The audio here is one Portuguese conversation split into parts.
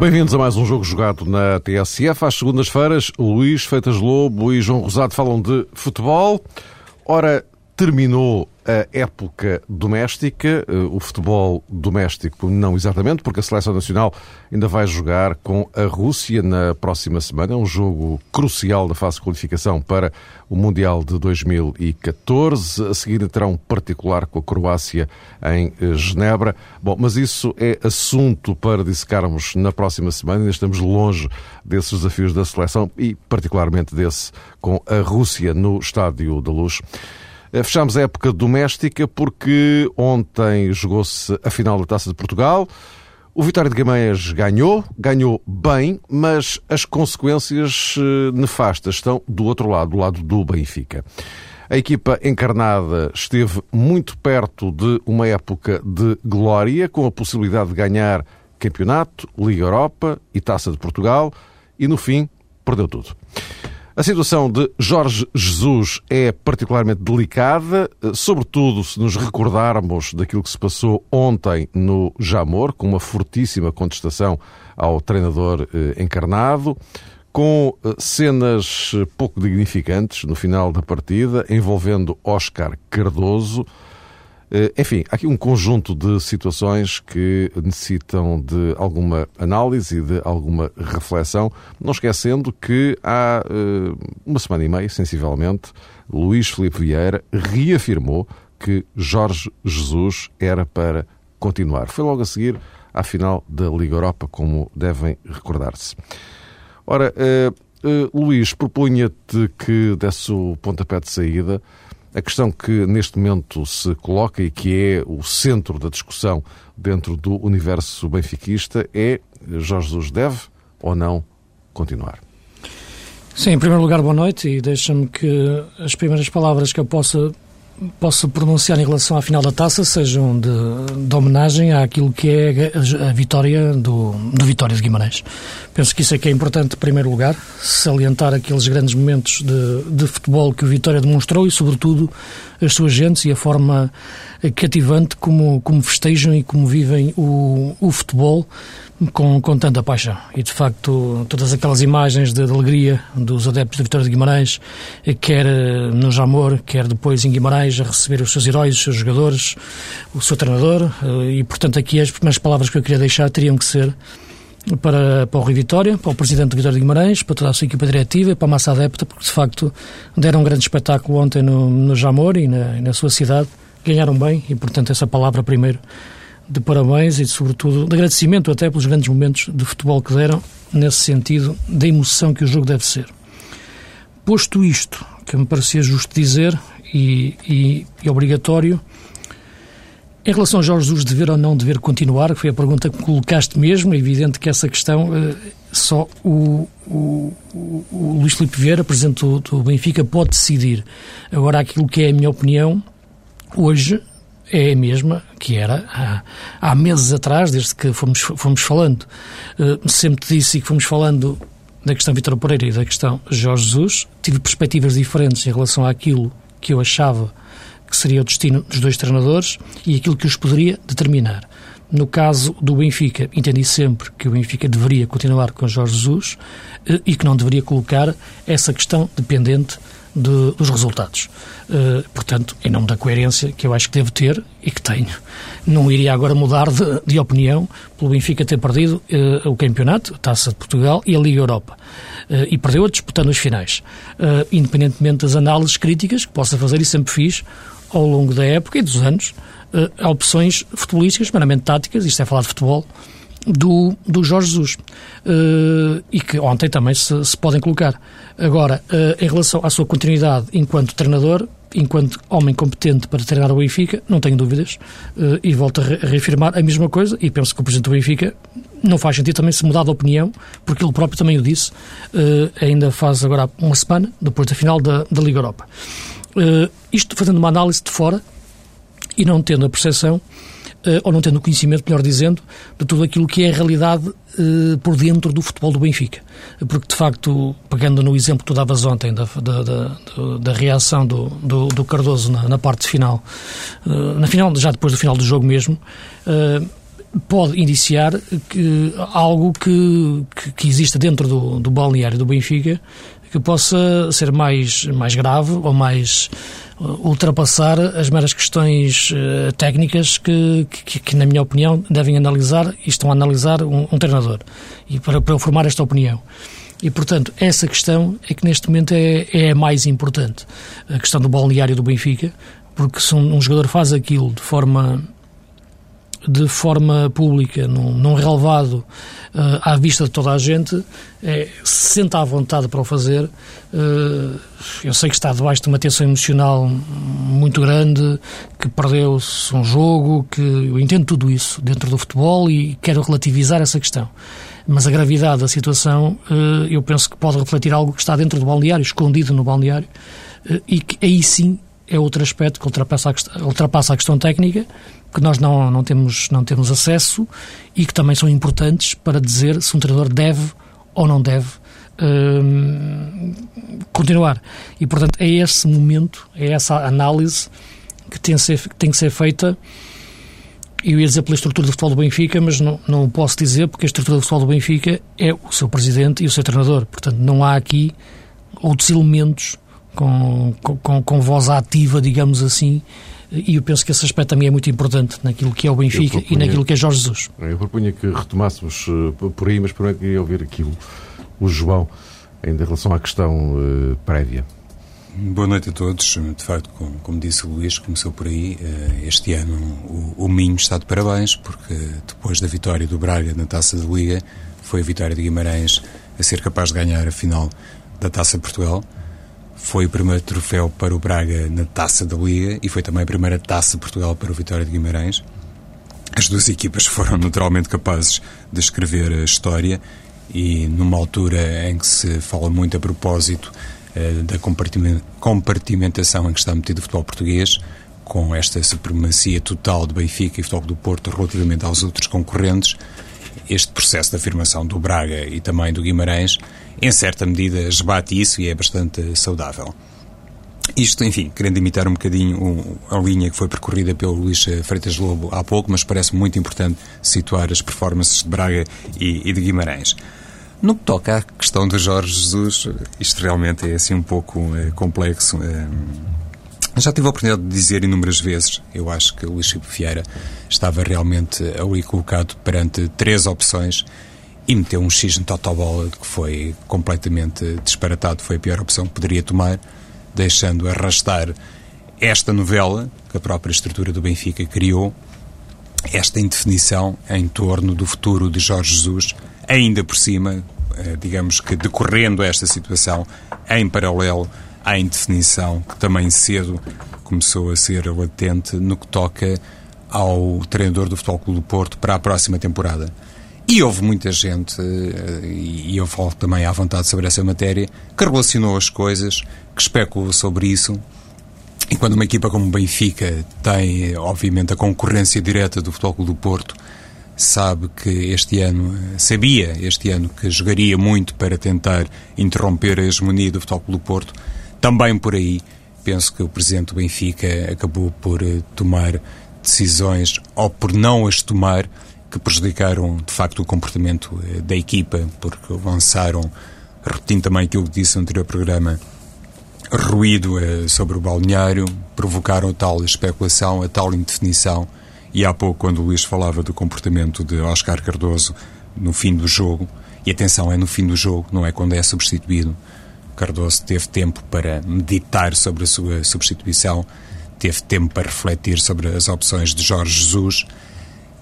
Bem-vindos a mais um jogo jogado na TSF. Às segundas-feiras, Luís Feitas Lobo e João Rosado falam de futebol. Ora, terminou a época doméstica, eh, o futebol doméstico não exatamente, porque a Seleção Nacional ainda vai jogar com a Rússia na próxima semana. É um jogo crucial da fase de qualificação para o Mundial de 2014. A seguir terá um particular com a Croácia em eh, Genebra. Bom, mas isso é assunto para dissecarmos na próxima semana. Ainda estamos longe desses desafios da seleção e particularmente desse com a Rússia no Estádio da Luz. Eh, fechamos a época doméstica porque ontem jogou-se a final da Taça de Portugal. O Vitória de Guimarães ganhou, ganhou bem, mas as consequências eh, nefastas estão do outro lado, do lado do Benfica. A equipa encarnada esteve muito perto de uma época de glória, com a possibilidade de ganhar campeonato, Liga Europa e Taça de Portugal, e no fim perdeu tudo. A situação de Jorge Jesus é particularmente delicada, sobretudo se nos recordarmos daquilo que se passou ontem no Jamor, com uma fortíssima contestação ao treinador eh, encarnado, com eh, cenas pouco dignificantes no final da partida, envolvendo Oscar Cardoso, eh, enfim, há aqui um conjunto de situações que necessitam de alguma análise e de alguma reflexão, não esquecendo que há eh, uma semana e meia, sensivelmente, Luís Filipe Vieira reafirmou que Jorge Jesus era para continuar. Foi logo a seguir à final da Liga Europa, como devem recordar-se. Ora, uh, Luís, propunha-te que desse o pontapé de saída a questão que neste momento se coloca e que é o centro da discussão dentro do universo benfiquista é Jorge Jesus deve ou não continuar? Sim, em primeiro lugar, boa noite e deixa-me que as primeiras palavras que eu possa posso pronunciar em relação à final da taça sejam de, de homenagem àquilo que é a, vitória do, do Vitória de Guimarães. Penso que isso é que é importante, em primeiro lugar, salientar aqueles grandes momentos de, de futebol que o Vitória demonstrou e, sobretudo, as suas gentes e a forma cativante como, como festejam e como vivem o, o futebol com, com tanta paixão. E de facto, todas aquelas imagens de, de alegria dos adeptos da Vitória de Guimarães, quer eh, no Jamor, quer depois em Guimarães, a receber os seus heróis, os seus jogadores, o seu treinador. Eh, e portanto, aqui as primeiras palavras que eu queria deixar teriam que ser para, para o Rui Vitória, para o Presidente Vitória de Guimarães, para toda a sua equipa diretiva e para a massa adepta, porque de facto deram um grande espetáculo ontem no, no Jamor e na, na sua cidade. Ganharam bem e, portanto, essa palavra primeiro de parabéns e, sobretudo, de agradecimento até pelos grandes momentos de futebol que deram, nesse sentido da emoção que o jogo deve ser. Posto isto, que me parecia justo dizer e, e, e obrigatório, em relação a Jorge Jesus dever ou não dever continuar, que foi a pergunta que colocaste mesmo, é evidente que essa questão eh, só o, o, o, Luís Filipe Vieira, presidente do, do Benfica, pode decidir. Agora, aquilo que é a minha opinião, hoje é a mesma que era há, há meses atrás, desde que fomos, fomos falando. Uh, sempre disse que fomos falando da questão Vitor Pereira e da questão Jorge Jesus. Tive perspectivas diferentes em relação àquilo que eu achava que seria o destino dos dois treinadores e aquilo que os poderia determinar. No caso do Benfica, entendi sempre que o Benfica deveria continuar com Jorge Jesus uh, e que não deveria colocar essa questão dependente de, dos resultados. Uh, portanto, em nome da coerência que eu acho que devo ter e que tenho, não iria agora mudar de, de opinião pelo Benfica ter perdido uh, o campeonato, a Taça de Portugal e a Liga Europa. Uh, e perdeu-a disputando os finais. independentemente das análises críticas que possa fazer, e sempre fiz ao longo da época e dos anos, há opções futebolísticas, meramente táticas, isto é falar de futebol, do, do Jorge Jesus uh, e que ontem também se, se podem colocar. Agora, uh, em relação à sua continuidade enquanto treinador, enquanto homem competente para treinar o Benfica, não tenho dúvidas, uh, e volto a, re a, reafirmar a mesma coisa, e penso que o Presidente do Benfica não faz sentido também se mudar de opinião, porque ele próprio também o disse, ainda faz agora uma semana, depois da final da, da Liga Europa. isto fazendo uma análise de fora e não tendo a percepção uh, ou não tendo conhecimento, melhor dizendo, de tudo aquilo que é a realidade uh, por dentro do futebol do Benfica. Porque, de facto, pegando no exemplo que tu davas ontem da, da, da, da reação do, do, do Cardoso na, na, parte final, uh, na final, já depois do final do jogo mesmo, pode indiciar que algo que, que, que exista dentro do, do balneário do Benfica que possa ser mais, mais grave ou mais ultrapassar as meras questões uh, técnicas que, que, que, na minha opinião, devem analisar e estão a analisar um, um treinador. E para, para eu formar esta opinião. E, portanto, essa questão é que neste momento é, é a mais importante. A questão do balneário do Benfica, porque se um, um jogador faz aquilo de forma de forma pública, num, num relevado uh, à vista de toda a gente, é, se senta à vontade para o fazer. Uh, eu sei que está debaixo de uma tensão emocional muito grande, que perdeu-se um jogo, que eu entendo tudo isso dentro do futebol e quero relativizar essa questão. Mas a gravidade da situação, uh, eu penso que pode refletir algo que está dentro do balneário, escondido no balneário, e que aí sim é outro aspecto que ultrapassa a ultrapassa a questão técnica, que nós não, não, temos, não temos acesso e que também são importantes para dizer se um treinador deve ou não deve hum, continuar. E, portanto, é esse momento, é essa análise que tem, ser, que tem que ser feita. Eu ia dizer pela estrutura do futebol do Benfica, mas não, não posso dizer porque a estrutura do futebol do Benfica é o seu presidente e o seu treinador. Portanto, não há aqui outros elementos com, com, com voz ativa, digamos assim, e eu penso que esse aspecto também é muito importante naquilo que é o Benfica propunha, e naquilo que é Jorge Jesus. Eu propunha que retomássemos uh, por aí, mas primeiro queria ouvir aquilo, o João, ainda em relação à questão uh, prévia. Boa noite a todos. De facto, como, como, disse o Luís, começou por aí. Uh, este ano o, o Minho está de parabéns, porque depois da vitória do Braga na Taça de Liga, foi a vitória de Guimarães a ser capaz de ganhar a final da Taça de Portugal. Foi o primeiro troféu para o Braga na Taça da Liga e foi também a primeira Taça Portugal para o Vitória de Guimarães. As duas equipas foram naturalmente capazes de escrever a história e numa altura em que se fala muito a propósito eh, da compartimentação em que está metido o futebol português, com esta supremacia total de Benfica e Futebol do Porto relativamente aos outros concorrentes, este processo de afirmação do Braga e também do Guimarães, em certa medida, esbate isso e é bastante saudável. Isto, enfim, querendo imitar um bocadinho a linha que foi percorrida pelo Luís Freitas Lobo há pouco, mas parece muito importante situar as performances de Braga e, e de Guimarães. No que toca à questão de Jorge Jesus, isto realmente é assim um pouco é, complexo. É, já tive a oportunidade de dizer inúmeras vezes, eu acho que o Luís Chico Vieira estava realmente ali colocado perante três opções e meteu um X no totobola que foi completamente disparatado, foi a pior opção que poderia tomar, deixando arrastar esta novela que a própria estrutura do Benfica criou, esta indefinição em torno do futuro de Jorge Jesus, ainda por cima, eh, digamos que decorrendo esta situação, em paralelo à indefinição que também cedo começou a ser latente no que toca ao treinador do Futebol Clube do Porto para a próxima temporada. E houve muita gente, eh, e eu falo também à vontade sobre essa matéria, que relacionou as coisas, que especulou sobre isso. E quando uma equipa como o Benfica tem, obviamente, a concorrência direta do Futebol Clube do Porto, sabe que este ano, sabia este ano que jogaria muito para tentar interromper a hegemonia do Futebol Clube do Porto, também por aí, penso que o presidente do Benfica acabou por eh, tomar decisões, ou por não as tomar, que prejudicaram de facto o comportamento eh, da equipa, porque lançaram, repetindo também aquilo que disse no anterior programa, ruído eh, sobre o balneário, provocaram tal especulação, a tal indefinição. E há pouco, quando o Luís falava do comportamento de Oscar Cardoso no fim do jogo, e atenção, é no fim do jogo, não é quando é substituído, Cardoso teve tempo para meditar sobre a sua substituição, teve tempo para refletir sobre as opções de Jorge Jesus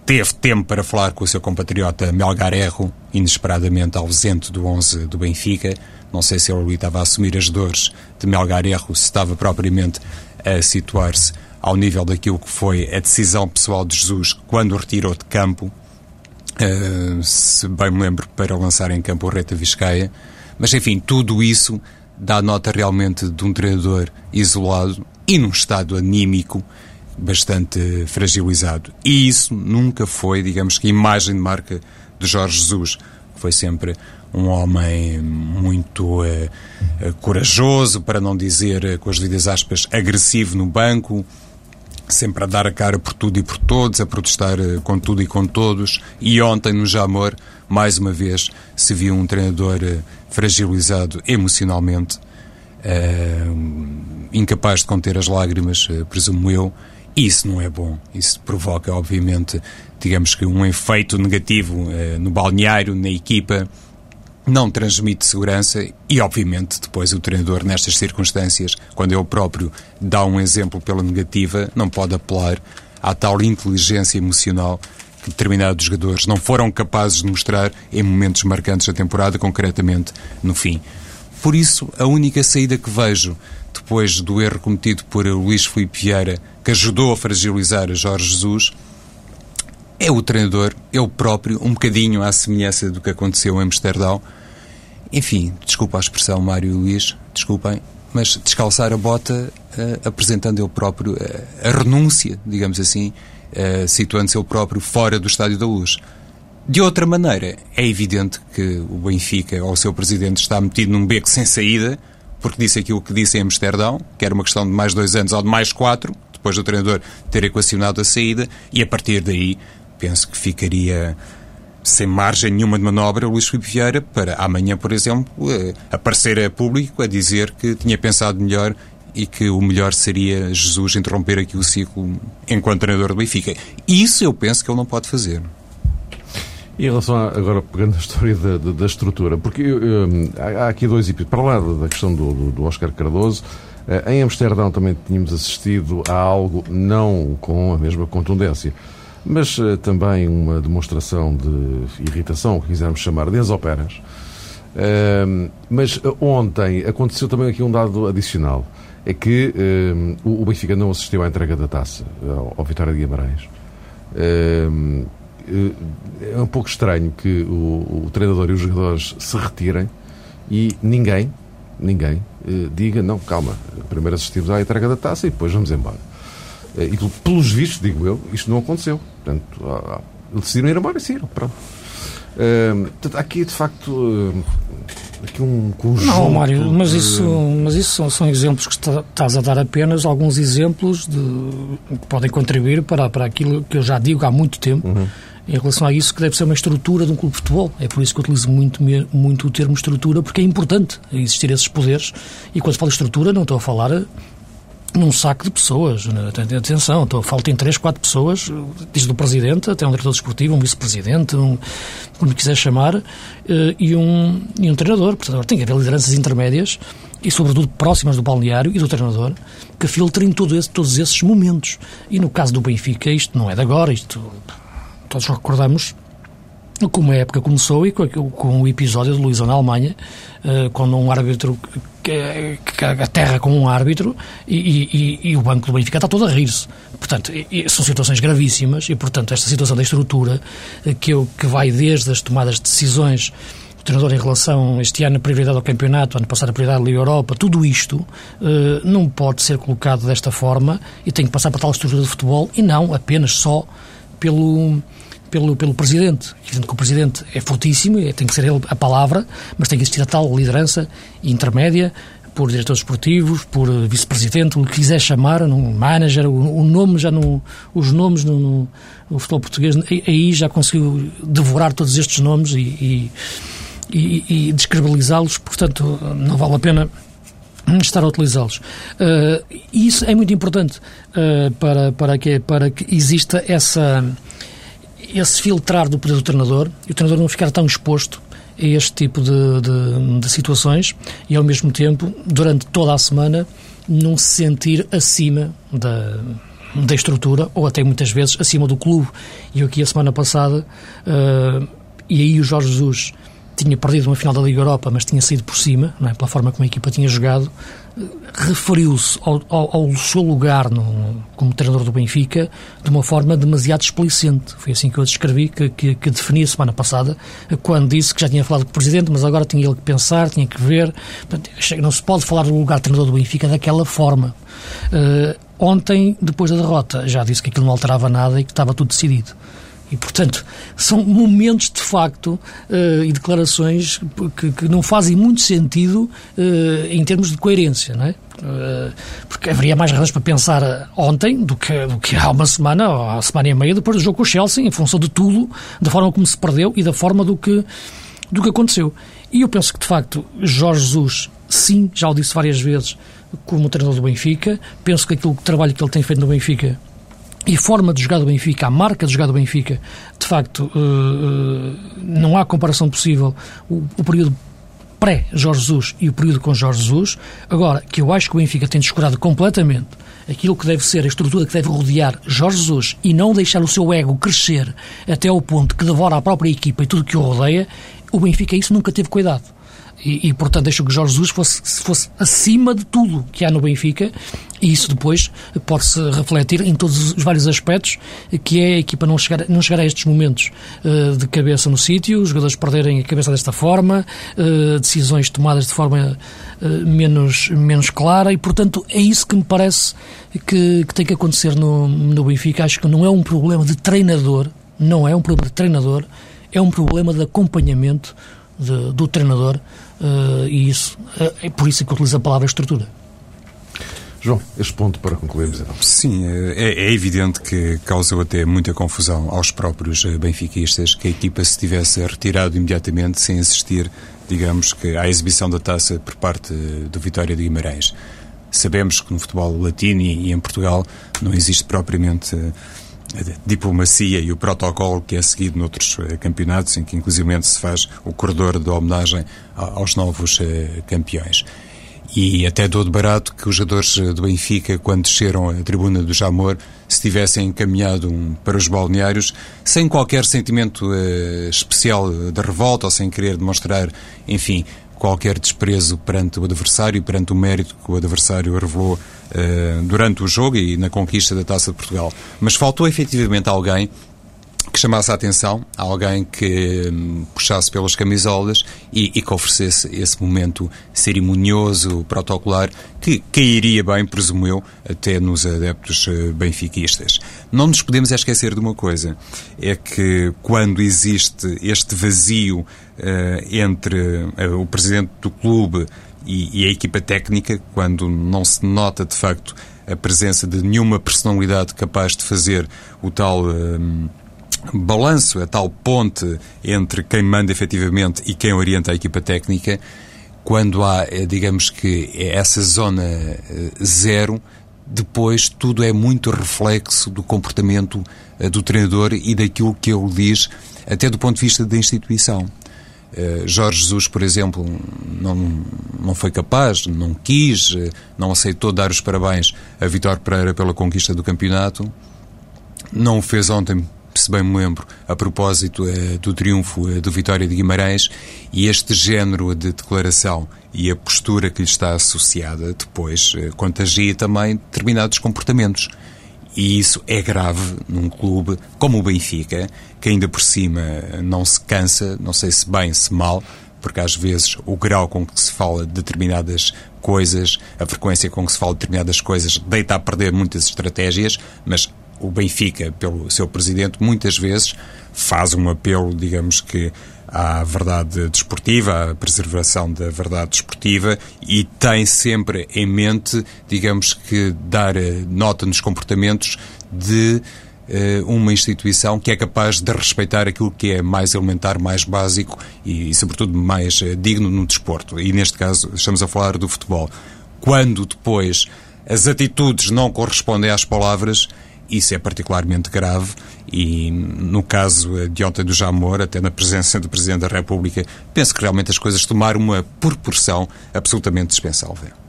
teve tempo para falar com o seu compatriota Melgar Erro, inesperadamente ausente do 11 do Benfica. Não sei se ele ali estava a assumir as dores de Melgar Erro, se estava propriamente a situar-se ao nível daquilo que foi a decisão pessoal de Jesus quando o retirou de campo, uh, se bem me lembro, para lançar em campo o Reta Vizcaia. Mas, enfim, tudo isso dá nota realmente de um treinador isolado e num estado anímico bastante fragilizado. E isso nunca foi, digamos que, imagem de marca de Jorge Jesus. Foi sempre um homem muito uh, corajoso, para não dizer, uh, com as devidas aspas, agressivo no banco, sempre a dar a cara por tudo e por todos, a protestar uh, com tudo e com todos. E ontem, no Jamor, mais uma vez, se viu um treinador fragilizado emocionalmente, incapaz de conter as lágrimas, presumo eu, isso não é bom. Isso provoca, obviamente, digamos que um efeito negativo eh, no balneário, na equipa, não transmite segurança e, obviamente, depois o treinador, nestas circunstâncias, quando ele próprio dá um exemplo pela negativa, não pode apelar à tal inteligência emocional que determinados jogadores não foram capazes de mostrar em momentos marcantes da temporada, concretamente no fim. Por isso, a única saída que vejo depois do erro cometido por Luís Filipe Vieira, que ajudou a fragilizar Jorge Jesus, é o treinador, ele próprio, um bocadinho à semelhança do que aconteceu em Amsterdão. Enfim, desculpa a expressão, Mário e Luís, desculpem, mas descalçar a bota uh, apresentando ele próprio uh, a renúncia, digamos assim, uh, situando-se ele próprio fora do Estádio da Luz. De outra maneira, é evidente que o Benfica, ou o seu presidente, está metido num beco sem saída, porque disse aquilo que disse em Amsterdão, que era uma questão de mais dois anos ou de mais quatro, depois do treinador ter equacionado a saída, e a partir daí penso que ficaria sem margem nenhuma de manobra o Luís Filipe Vieira para amanhã, por exemplo, eh, aparecer a público a dizer que tinha pensado melhor e que o melhor seria Jesus interromper aqui o ciclo enquanto treinador do Benfica. Isso eu penso que ele não pode fazer. E em relação, a, agora pegando a história da, da, da estrutura, porque um, há, há, aqui dois episódios. Para lá da questão do, do, do Oscar Cardoso, uh, em Amsterdão também tínhamos assistido a algo não com a mesma contundência, mas uh, também uma demonstração de irritação, que quisermos chamar, de operas. Mas ontem aconteceu também aqui um dado adicional. É que o Benfica não assistiu à entrega da taça ao, ao Vitória de Guimarães. Eh, é um pouco estranho que o, o, treinador e os jogadores se retirem e ninguém, ninguém, eh, diga, não, calma, primeiro assistimos à entrega da taça e depois vamos embora. Eh, e pelos vistos, digo eu, isto não aconteceu. Portanto, eles decidiram ir embora e saíram, pronto. portanto, aqui, de facto, aqui um conjunto... Não, Mário, mas isso, mas isso são, são exemplos que estás a dar apenas alguns exemplos de, que podem contribuir para, para aquilo que eu já digo há muito tempo, uhum em relação a isso que deve ser uma estrutura de um clube de futebol. É por isso que eu utilizo muito, muito o termo estrutura, porque é importante existir esses poderes. E quando falo estrutura, não estou a falar num saco de pessoas. Né? Atenção, estou, em três, quatro pessoas, desde o presidente até um diretor desportivo, um vice-presidente, um, como quiser chamar, eh, e um, e um treinador. Portanto, tem que haver lideranças intermédias e, sobretudo, próximas do balneário e do treinador, que filtrem todo esse, todos esses momentos. E no caso do Benfica, isto não é de agora, isto todos recordamos como a época começou e com, o episódio de Luísa na Alemanha, eh, quando um árbitro que, aterra com um árbitro e, e, e, o banco do Benfica está todo a rir-se. Portanto, são situações gravíssimas e, portanto, esta situação da estrutura eh, que, eu, que vai desde as tomadas de decisões do treinador em relação este ano a prioridade ao campeonato, ano passado a prioridade à Europa, tudo isto eh, não pode ser colocado desta forma e tem que passar para tal estrutura de futebol e não apenas só pelo pelo, pelo Presidente. Evidente que o Presidente é fortíssimo, tem que ser ele a palavra, mas tem que existir a tal liderança intermédia por diretores esportivos, por vice-presidente, o que quiser chamar, um manager, o, o nome já no, os nomes no, no, no, futebol português, aí já conseguiu devorar todos estes nomes e, e, e, e descredibilizá-los, portanto não vale a pena estar a utilizá-los. Uh, isso é muito importante uh, para, para, que, para que exista essa esse filtrar do poder do treinador e o treinador não ficar tão exposto a este tipo de, de, de, situações e, ao mesmo tempo, durante toda a semana, não se sentir acima da, da estrutura, ou até muitas vezes acima do clube. E eu aqui a semana passada, uh, e aí o Jorge Jesus tinha perdido uma final da Liga Europa, mas tinha saído por cima, é? pela forma como a equipa tinha jogado, referiu-se ao, ao, ao, seu lugar no, como treinador do Benfica de uma forma demasiado explicente. Foi assim que eu descrevi, que, que, que defini a semana passada, quando disse que já tinha falado com o Presidente, mas agora tinha ele que pensar, tinha que ver. Não se pode falar do lugar treinador do Benfica daquela forma. Uh, ontem, depois da derrota, já disse que aquilo não alterava nada e que estava tudo decidido. E, portanto, são momentos de facto uh, e declarações que, que, não fazem muito sentido uh, em termos de coerência, não é? Uh, porque haveria mais razões para pensar ontem do que, do que há uma semana ou há semana e meia depois do jogo com o Chelsea, em função de tudo, da forma como se perdeu e da forma do que, do que aconteceu. E eu penso que, de facto, Jorge Jesus, sim, já o disse várias vezes, como treinador do Benfica, penso que aquilo que trabalho que ele tem feito no Benfica e forma de jogar do Benfica, a marca de jogar do Benfica, de facto, uh, uh, não há comparação possível. O, o período pré-Jorge Jesus e o período com Jorge Jesus. Agora, que eu acho que o Benfica tem descurado completamente aquilo que deve ser a estrutura que deve rodear Jorge Jesus e não deixar o seu ego crescer até ao ponto que devora a própria equipa e tudo que o rodeia, o Benfica isso nunca teve cuidado. E, e, portanto, deixo que Jorge Jesus fosse, fosse acima de tudo que há no Benfica e isso depois pode-se refletir em todos os vários aspectos que é a equipa não chegar, não chegar a estes momentos uh, de cabeça no sítio, os jogadores perderem a cabeça desta forma, uh, decisões tomadas de forma uh, menos, menos clara e, portanto, é isso que me parece que, que tem que acontecer no, no Benfica. Acho que não é um problema de treinador, não é um problema de treinador, é um problema de acompanhamento de, do treinador uh, e isso uh, é por isso que utilizo a palavra estrutura. João, este ponto para concluirmos então. Sim, é, é, evidente que causou até muita confusão aos próprios eh, benfiquistas que a equipa se tivesse retirado imediatamente sem assistir, digamos que, à exibição da taça por parte do Vitória de Guimarães. Sabemos que no futebol latino e em Portugal não existe propriamente diplomacia e o protocolo que é seguido noutros uh, campeonatos, em que inclusive se faz o corredor de homenagem aos novos uh, campeões. E até dou de barato que os jogadores eh, do Benfica, quando desceram a tribuna do Jamor, se tivessem encaminhado um, para os balneários, sem qualquer sentimento uh, especial de revolta ou sem querer demonstrar, enfim, qualquer desprezo perante o adversário e perante o mérito que o adversário revelou uh, durante o jogo e na conquista da Taça de Portugal. Mas faltou efetivamente alguém que chamasse a atenção, alguém que hum, puxasse pelas camisolas e, e, que oferecesse esse momento cerimonioso, protocolar, que cairia bem, presumo eu, até nos adeptos uh, benfiquistas. Não nos podemos esquecer de uma coisa, é que quando existe este vazio entre uh, o presidente do clube e, a equipa técnica, quando não se nota de facto a presença de nenhuma personalidade capaz de fazer o tal hum, balanço, a tal ponte entre quem manda efetivamente e quem orienta a equipa técnica, quando há, eh, digamos que, essa zona eh, zero, depois tudo é muito reflexo do comportamento eh, do treinador e daquilo que ele diz, até do ponto de vista da instituição. Jorge Jesus, por exemplo, não, não foi capaz, não quis, não aceitou dar os parabéns a Vitor Pereira pela conquista do campeonato. Não o fez ontem se bem me lembro, a propósito eh, do triunfo eh, do Vitória de Guimarães, e este género de declaração e a postura que lhe está associada depois eh, contagia também determinados comportamentos. E isso é grave num clube como o Benfica, que ainda por cima não se cansa, não sei se bem, se mal, porque às vezes o grau com que se fala de determinadas coisas, a frequência com que se fala de determinadas coisas, deita a perder muitas estratégias, mas o Benfica, pelo seu presidente, muitas vezes faz um apelo, digamos que, à verdade desportiva, à preservação da verdade desportiva e tem sempre em mente, digamos que, dar eh, nota nos comportamentos de uh, uma instituição que é capaz de respeitar aquilo que é mais elementar, mais básico e, e sobretudo, mais uh, digno no desporto. E, neste caso, estamos a falar do futebol. Quando depois as atitudes não correspondem às palavras, isso é particularmente grave e, no caso de ontem do Jamor, até na presença do Presidente da República, penso que realmente as coisas tomaram uma proporção absolutamente dispensável.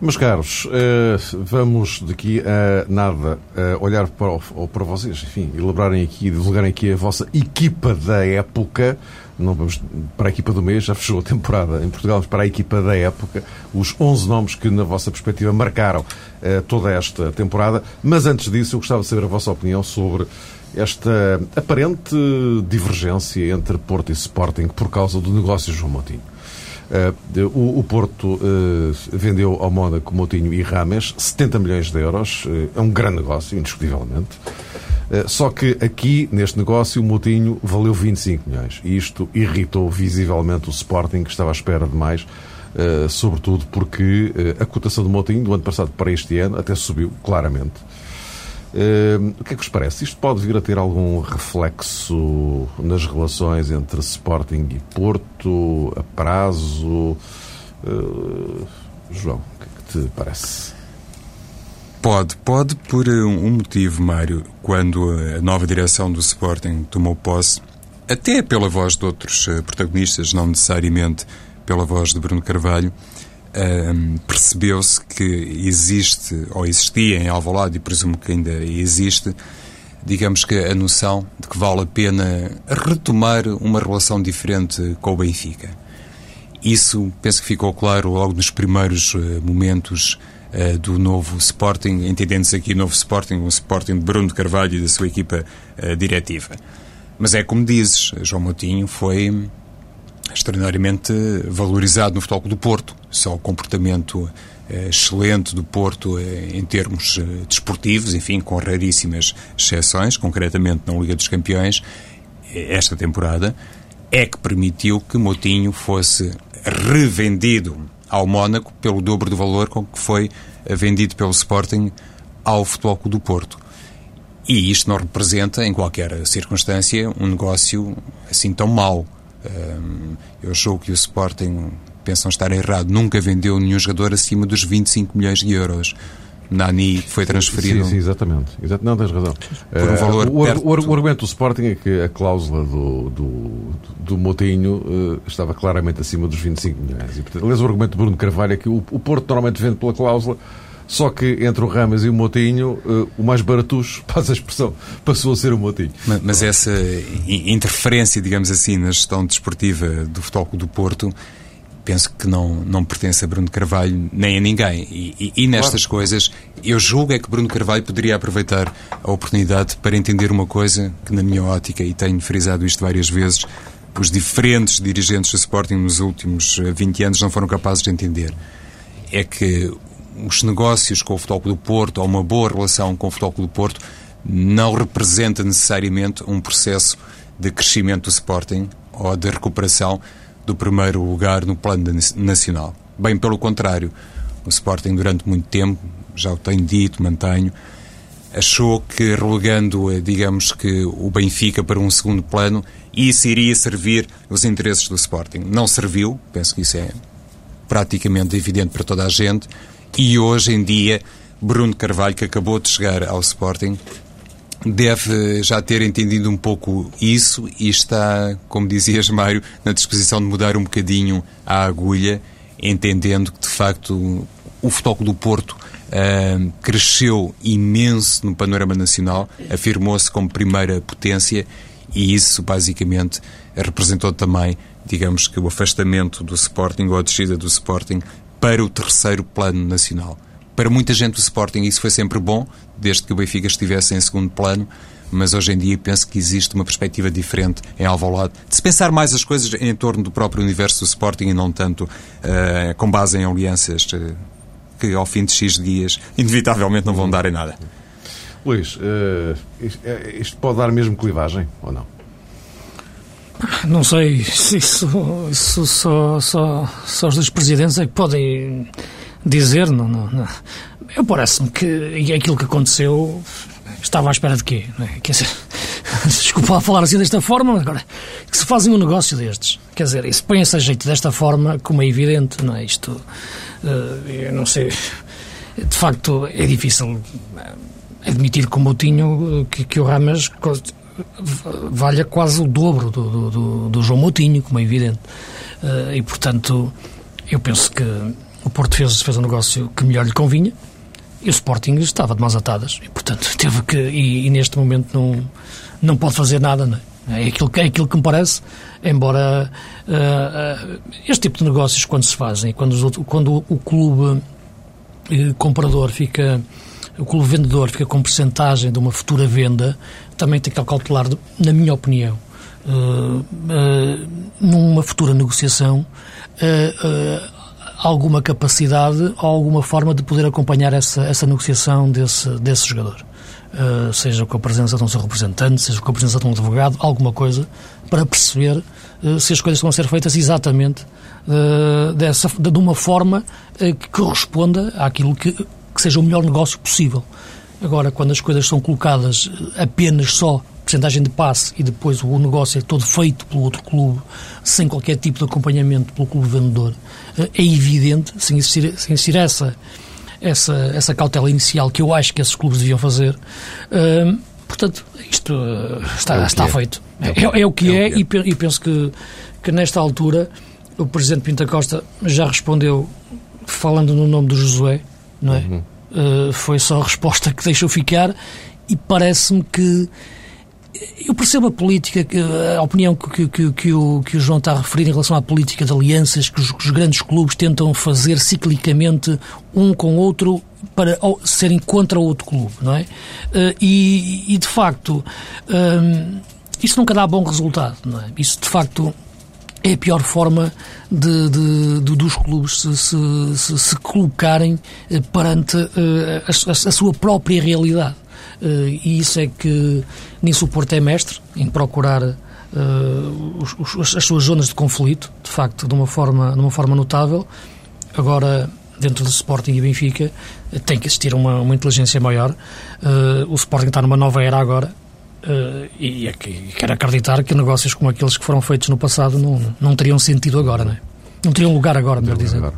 Meus caros, vamos daqui a nada olhar para, para vocês, enfim, elaborarem aqui, divulgarem aqui a vossa equipa da época não vamos para a equipa do mês, já fechou a temporada em Portugal, vamos para a equipa da época, os 11 nomes que, na vossa perspectiva, marcaram eh, toda esta temporada. Mas antes disso, eu gostava de saber a vossa opinião sobre esta aparente divergência entre Porto e Sporting por causa do negócio João Moutinho. Uh, o, o, Porto uh, vendeu ao Mónaco Moutinho e Rames 70 milhões de euros. Uh, é um grande negócio, indiscutivelmente. Só que aqui, neste negócio, o Moutinho valeu 25 milhões. E isto irritou visivelmente o Sporting, que estava à espera de mais, sobretudo porque a cotação do Moutinho do ano passado para este ano até subiu claramente. Uh, o que é que vos parece? Isto pode vir a ter algum reflexo nas relações entre Sporting e Porto, a prazo? João, o que é que te parece? Pode, pode por um motivo, Mário. Quando a nova direção do Sporting tomou posse, até pela voz de outros eh, protagonistas, não necessariamente pela voz de Bruno Carvalho, percebeu-se que existe, ou existia em Alvalade, e presumo que ainda existe, digamos que a noção de que vale a pena retomar uma relação diferente com o Benfica. Isso penso que ficou claro logo nos primeiros uh, momentos uh, do novo Sporting, entendendo-se aqui novo Sporting, um Sporting de Bruno Carvalho e da sua equipa uh, diretiva. Mas é como dizes, João Moutinho foi extraordinariamente valorizado no futebol do Porto. Só o comportamento uh, excelente do Porto em termos desportivos, enfim, com raríssimas exceções, concretamente na Liga dos Campeões, esta temporada, é que permitiu que Moutinho fosse revendido ao Mónaco pelo dobro do valor com que foi vendido pelo Sporting ao Futebol do Porto. E isto não representa, em qualquer circunstância, um negócio assim tão mau. Eu julgo que o Sporting, pensam estar errado, nunca vendeu nenhum jogador acima dos 25 milhões de euros. Nani foi transferido. Sim, sim exatamente. Não, tens razão. Por um valor uh, o, o, o, argumento do Sporting é que a cláusula do, do, do Motinho uh, estava claramente acima dos 25 milhões. E, portanto, aliás, o argumento de Bruno Carvalho é que o, o Porto normalmente vende pela cláusula, só que entre o Ramas e o Motinho, uh, o mais baratucho, passa a expressão, passou a ser o Motinho. Mas, mas essa interferência, digamos assim, na gestão desportiva do Futebol do Porto penso que não, não pertence a Bruno Carvalho nem a ninguém. E, e, e nestas claro. coisas, eu julgo é que Bruno Carvalho poderia aproveitar a oportunidade para entender uma coisa que, na minha ótica, e tenho frisado isto várias vezes, os diferentes dirigentes do Sporting nos últimos 20 eh, anos não foram capazes de entender. É que os negócios com o Futebol do Porto, ou uma boa relação com o Futebol do Porto, não representa necessariamente um processo de crescimento do Sporting ou de recuperação do primeiro lugar no plano nacional. Bem pelo contrário, o Sporting durante muito tempo, já o tenho dito, mantenho, achou que relegando, eh, digamos que o Benfica para um segundo plano, isso iria servir os interesses do Sporting. Não serviu, penso que isso é praticamente evidente para toda a gente, e hoje em dia Bruno Carvalho, que acabou de chegar ao Sporting, deve já ter entendido um pouco isso e está, como dizias, Mário, na disposição de mudar um bocadinho a agulha, entendendo que, de facto, o futebol do Porto uh, cresceu imenso no panorama nacional, afirmou-se como primeira potência e isso, basicamente, representou também, digamos que, o afastamento do Sporting ou a descida do Sporting para o terceiro plano nacional. Para muita gente o Sporting isso foi sempre bom, desde que o Benfica estivesse em segundo plano, mas hoje em dia penso que existe uma perspectiva diferente em Alvalade, de se pensar mais as coisas em torno do próprio universo do Sporting e não tanto uh, com base em alianças uh, que ao fim de X dias inevitavelmente não vão dar em nada. Luís, uh, isto pode dar mesmo clivagem ou não? Não sei, isso, isso só, só, só os dois presidentes é que podem dizer, não, não, não. eu parece-me que aquilo que aconteceu estava à espera de quê? É? Quer dizer, desculpa falar assim desta forma, agora, que se fazem um negócio destes, quer dizer, e se põem-se a jeito desta forma, como é evidente, não é? Isto, uh, eu não sei, de facto é difícil eh, admitir como eu tinha que, que o Ramas valha quase o dobro do, do, do, João Moutinho, como é evidente. Uh, e, portanto, eu penso que o Porto fez, fez um negócio que melhor lhe convinha e o Sporting estava de mãos atadas e, portanto, teve que. E, e neste momento não, não pode fazer nada, não é? É aquilo, é aquilo que me parece, embora uh, uh, este tipo de negócios, quando se fazem, quando, os, quando o clube uh, comprador fica, o clube vendedor fica com porcentagem de uma futura venda, também tem que calcular, na minha opinião, numa futura negociação, alguma capacidade ou alguma forma de poder acompanhar essa, essa negociação desse, desse jogador. Uh, seja com a presença de um seu representante, seja com a presença de um advogado, alguma coisa, para perceber uh, se as coisas estão a ser feitas exatamente uh, dessa, de uma forma que corresponda àquilo que, que seja o melhor negócio possível. Agora, quando as coisas são colocadas apenas só porcentagem de passe e depois o negócio é todo feito pelo outro clube, sem qualquer tipo de acompanhamento pelo clube vendedor, é evidente, sem existir, sem existir essa essa, essa cautela inicial que eu acho que esses clubes deviam fazer. Uh, portanto, isto uh, está, é está é. feito. É, é, é, o que é, é, é. E, penso que, que nesta altura o Presidente Pinta Costa já respondeu falando no nome do Josué, não é? Uhum. Uh, foi só a resposta que deixou ficar e parece-me que eu percebo a política, a opinião que, que, que, o, que o João está a referir em relação à política de alianças que os, que os grandes clubes tentam fazer ciclicamente um com o outro para serem contra outro clube, não é? Eh, e, e de facto, um, isso nunca dá bom resultado, não é? Isso de facto é a pior forma de, de, de dos clubes se, se, se, se colocarem eh, perante uh, a, a, sua própria realidade. Eh, e isso é que nisso o Porto é mestre, em procurar uh, os, as suas zonas de conflito, de facto, de uma forma, de uma forma notável. Agora, dentro do Sporting e Benfica, tem que existir uma, uma inteligência maior. O Sporting está numa nova era agora. Uh, e, e quero acreditar que negócios como aqueles que foram feitos no passado não, não teriam sentido agora, não é? Não teriam lugar agora, melhor dizendo.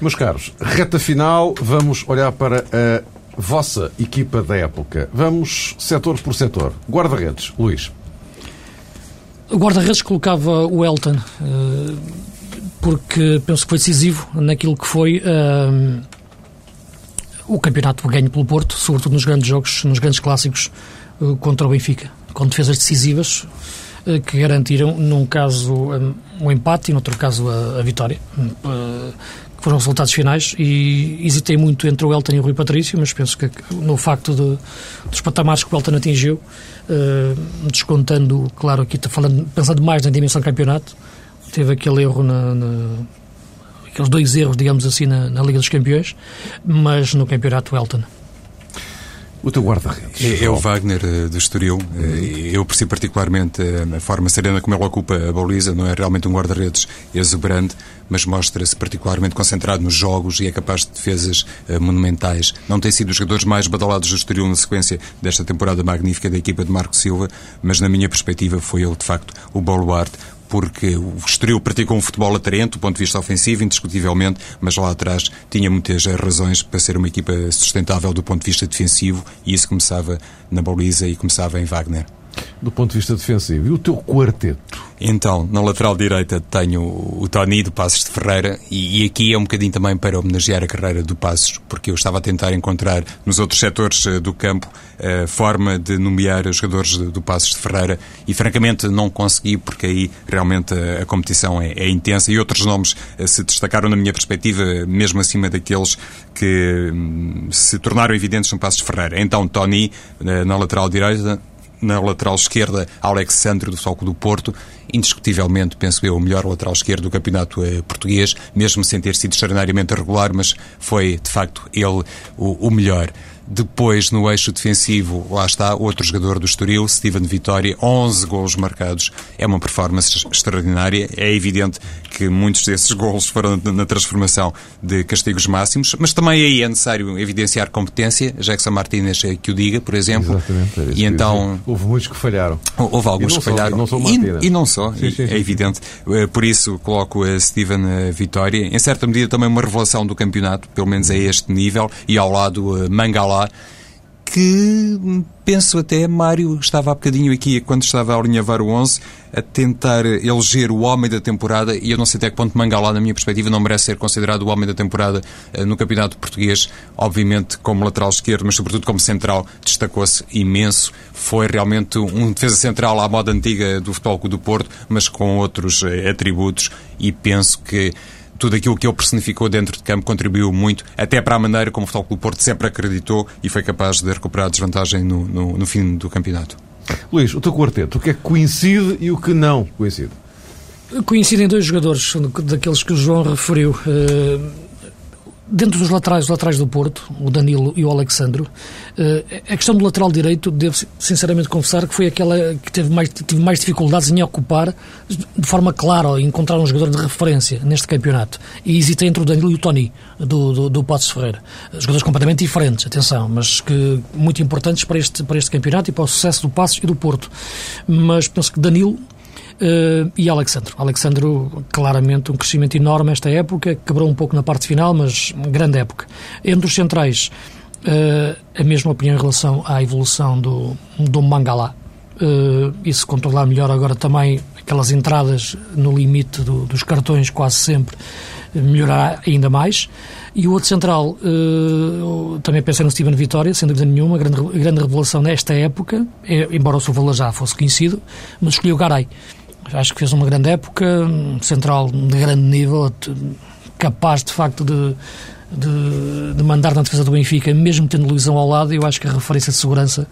Meus caros, reta final, vamos olhar para a vossa equipa da época. Vamos setor por setor. Guarda-redes, Luís. O guarda-redes colocava o Elton, eh, porque penso que foi decisivo naquilo que foi uh, o campeonato ganho pelo Porto, sobretudo nos grandes jogos, nos grandes clássicos uh, contra o Benfica, com defesas decisivas uh, que garantiram, num caso, um, o empate e, no outro caso, a, a vitória. Foram os resultados finais e hesitei muito entre o Elton e o Rui Patrício, mas penso que no facto de, dos patamares que o Elton atingiu, descontando, claro, aqui está falando, pensando mais na dimensão do campeonato, teve aquele erro na, na aqueles dois erros, digamos assim, na, na Liga dos Campeões, mas no campeonato Elton o teu guarda-redes? É, é, o Wagner uh, do Estoril. Uh, eu percebo particularmente uh, a forma serena como ele ocupa a baliza. Não é realmente um guarda-redes exuberante, mas mostra-se particularmente concentrado nos jogos e é capaz de defesas monumentais. Não tem sido os jogadores mais badalados do Estoril na sequência desta temporada magnífica da equipa de Marco Silva, mas na minha perspectiva foi ele, de facto, o baluarte porque o Estoril praticou um futebol atraente do ponto de vista ofensivo, indiscutivelmente, mas lá atrás tinha muitas razões para ser uma equipa sustentável do ponto de vista defensivo e isso começava na baliza e começava em Wagner do ponto de vista defensivo. E o teu quarteto? Então, na lateral direita tenho o Tony do Passos de Ferreira e, e, aqui é um bocadinho também para homenagear a carreira do Passos, porque eu estava a tentar encontrar nos outros setores uh, do campo a uh, forma de nomear os jogadores do Passos de Ferreira e francamente não consegui porque aí realmente a, a competição é, é, intensa e outros nomes uh, se destacaram na minha perspectiva mesmo acima daqueles que um, se tornaram evidentes no Passos de Ferreira. Então, Tony na lateral direita na lateral esquerda, Alexandre do Salco do Porto, indiscutivelmente, penso eu, o melhor lateral esquerdo do campeonato eh, português, mesmo sem ter sido extraordinariamente regular, mas foi, de facto, ele o, o melhor. Depois, no eixo defensivo, lá está outro jogador do Estoril, Steven Vitória, 11 golos marcados. É uma performance extraordinária. É evidente que muitos desses golos foram na transformação de castigos máximos, mas também aí é necessário evidenciar competência. Jackson Martínez é que o diga, por exemplo. Exatamente. É e então... Houve muitos que falharam. Houve alguns que falharam. Não e, e, não só, sim, sim, é evidente. Eh, por isso coloco a Steven eh, Vitória. Em certa medida também uma revelação do campeonato, pelo menos a este nível, e ao lado eh, Que penso até, Mário estava há bocadinho aqui, quando estava a alinhavar o 11, a tentar eleger o homem da temporada, e eu não sei até que ponto Mangalá, na minha perspectiva, não merece ser considerado o homem da temporada uh, no Campeonato Português, obviamente como lateral esquerdo, mas sobretudo como central, destacou-se imenso. Foi realmente um defesa central à moda antiga do Futebol do Porto, mas com outros uh, atributos, e penso que tudo aquilo que ele personificou dentro de campo contribuiu muito, até para a maneira como o Futebol Clube Porto sempre acreditou e foi capaz de recuperar a desvantagem no, no, no fim do campeonato. Luís, o teu quarteto, o que é que coincide e o que não coincide? Coincidem dois jogadores daqueles que o João referiu. Uh dentro dos laterais, os laterais do Porto, o Danilo e o Alexandro, eh, a questão do lateral direito, devo sinceramente confessar que foi aquela que teve mais, tive mais dificuldades em ocupar de forma clara, encontrar um jogador de referência neste campeonato. E hesitei entre o Danilo e o Tony, do, do, do Ferreira. Jogadores completamente diferentes, atenção, mas que muito importantes para este, para este campeonato e para o sucesso do Passos e do Porto. Mas penso que Danilo Uh, e Alexandro. Alexandro, claramente, um crescimento enorme esta época, quebrou um pouco na parte final, mas grande época. Entre os centrais, uh, a mesma opinião em relação à evolução do, do Mangala. Uh, e se controlar melhor agora também aquelas entradas no limite do, dos cartões, quase sempre, melhorar ainda mais. E o outro central, uh, também pensei no Steven Vitória, sem dúvida nenhuma, grande, grande revelação nesta época, é, embora o seu valor já fosse conhecido, mas escolhi o Garay. Acho que fez uma grande época, central de grande nível, capaz de facto de, de, de, mandar na defesa do Benfica, mesmo tendo Luizão ao lado, eu acho que a referência de segurança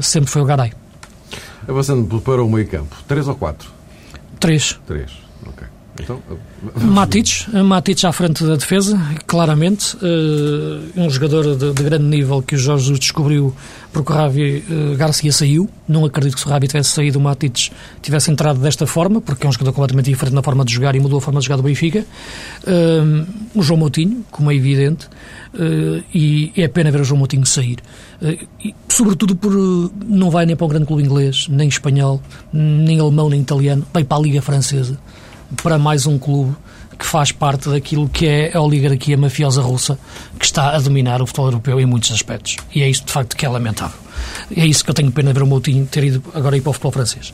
sempre foi o Garay. Avançando para o meio campo, três ou quatro? Três. Três, ok. Então, Matites, Matites à frente da defesa, claramente. Uh, um jogador de, de, grande nível que o Jorge descobriu porque o Ravi uh, Garcia saiu. Não acredito que se o Ravi tivesse saído, o Matites tivesse entrado desta forma, porque é um jogador completamente diferente na forma de jogar e mudou a forma de jogar do Benfica. Uh, o João Moutinho, como é evidente, e é pena ver o João Moutinho sair. E, sobretudo por não vai nem para um grande clube inglês, nem espanhol, nem alemão, nem italiano, vai para a Liga Francesa para mais um clube que faz parte daquilo que é a oligarquia mafiosa russa que está a dominar o futebol europeu em muitos aspectos. E é isso, de facto, que é lamentável. É isso que eu tenho pena de ver o Moutinho ter ido agora ir para o futebol francês.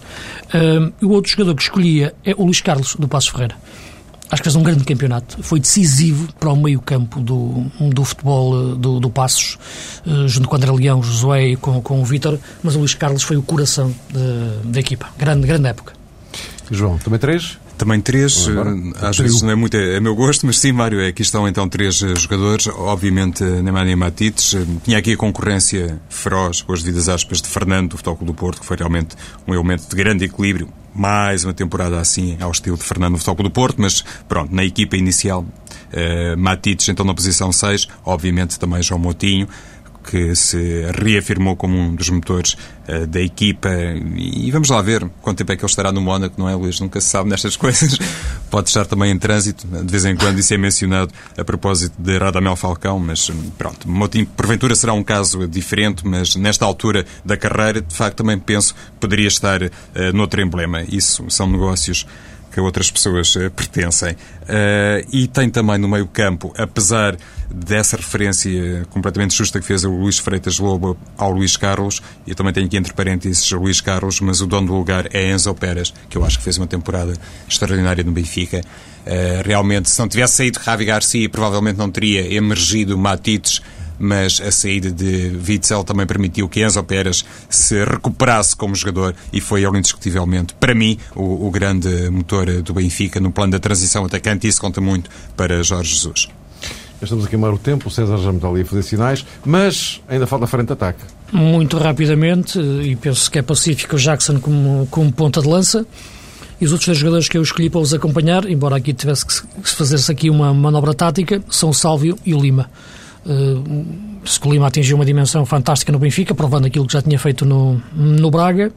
Um, o outro jogador que escolhia é o Luís Carlos, do Passos Ferreira. Acho que fez um grande campeonato. Foi decisivo para o meio-campo do, do futebol do, do Passos, uh, junto com o André Leão, Josué e com, com o Vítor. Mas o Luís Carlos foi o coração da equipa. Grande, grande época. João, também três? Também três, eh, às vezes não é muito a meu gosto, mas sim, Mário, aqui estão então três eh, jogadores, obviamente Neymar e Matites. Eh, tinha aqui a concorrência feroz, com as devidas aspas, de Fernando, do Futebol do Porto, que foi realmente um elemento de grande equilíbrio. Mais uma temporada assim, ao estilo de Fernando do Futebol do Porto, mas pronto, na equipa inicial, uh, Matites então na posição 6, obviamente também João Motinho que se reafirmou como um dos motores uh, da equipa. E vamos lá ver quanto tempo é que ele estará no Mónaco, não é, Luís? Nunca se sabe nestas coisas. Pode estar também em trânsito, de vez em quando, isso é mencionado a propósito de Radamel Falcão, mas pronto, Moutinho, porventura será um caso diferente, mas nesta altura da carreira, de facto, também penso que poderia estar uh, noutro emblema. Isso são negócios que outras pessoas uh, pertencem. Uh, e tem também no meio campo, apesar dessa referência completamente justa que fez o Luís Freitas Lobo ao Luís Carlos, e também tenho aqui entre parênteses o Luís Carlos, mas o dono do lugar é Enzo Pérez, que eu acho que fez uma temporada extraordinária no Benfica. Realmente, se não tivesse saído Ravi Garcia, provavelmente não teria emergido Matites mas a saída de Witzel também permitiu que Enzo Pérez se recuperasse como jogador e foi ele indiscutivelmente, para mim, o, o grande motor do Benfica no plano da transição atacante e isso conta muito para Jorge Jesus. Estamos a queimar o tempo, o César já me está ali a fazer sinais, mas ainda falta frente de ataque. Muito rapidamente, e penso que é pacífico o Jackson como, como ponta de lança. E os outros dois jogadores que eu escolhi para os acompanhar, embora aqui tivesse que fazer-se aqui uma manobra tática, são o Sálvio e o Lima. Uh, Lima atingiu uma dimensão fantástica no Benfica, provando aquilo que já tinha feito no, no Braga.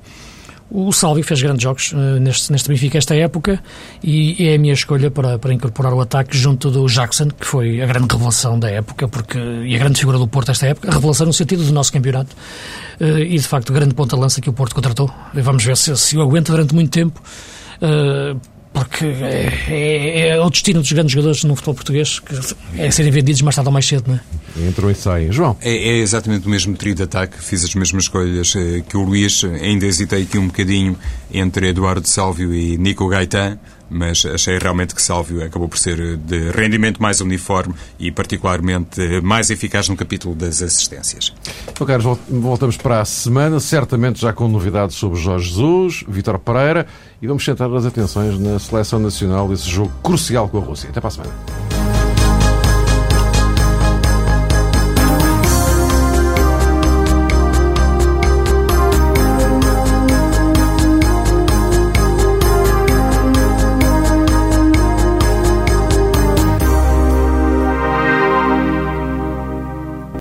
O Salvi fez grandes jogos uh, neste, neste Benfica esta época e é a minha escolha para, para incorporar o ataque junto do Jackson, que foi a grande revelação da época porque, e a grande figura do Porto esta época, a revelação no sentido do nosso campeonato uh, e de facto grande ponta-lança que o Porto contratou. Vamos ver se, se o aguenta durante muito tempo. Porque é, é, é, o destino dos grandes jogadores no futebol português que é serem vendidos mais tarde ou mais cedo, não é? Entrou em saem. João. É, é, exatamente o mesmo trio de ataque, fiz as mesmas escolhas eh, que o Luís. Ainda hesitei aqui um bocadinho entre Eduardo Sálvio e Nico Gaetan, mas achei realmente que Sálvio acabou por ser de rendimento mais uniforme e particularmente mais eficaz no capítulo das assistências. Então, Carlos, voltamos para a semana, certamente já com novidades sobre Jorge Jesus, Vitor Pereira e vamos centrar as atenções na seleção nacional desse jogo crucial com a Rússia. Até para a semana.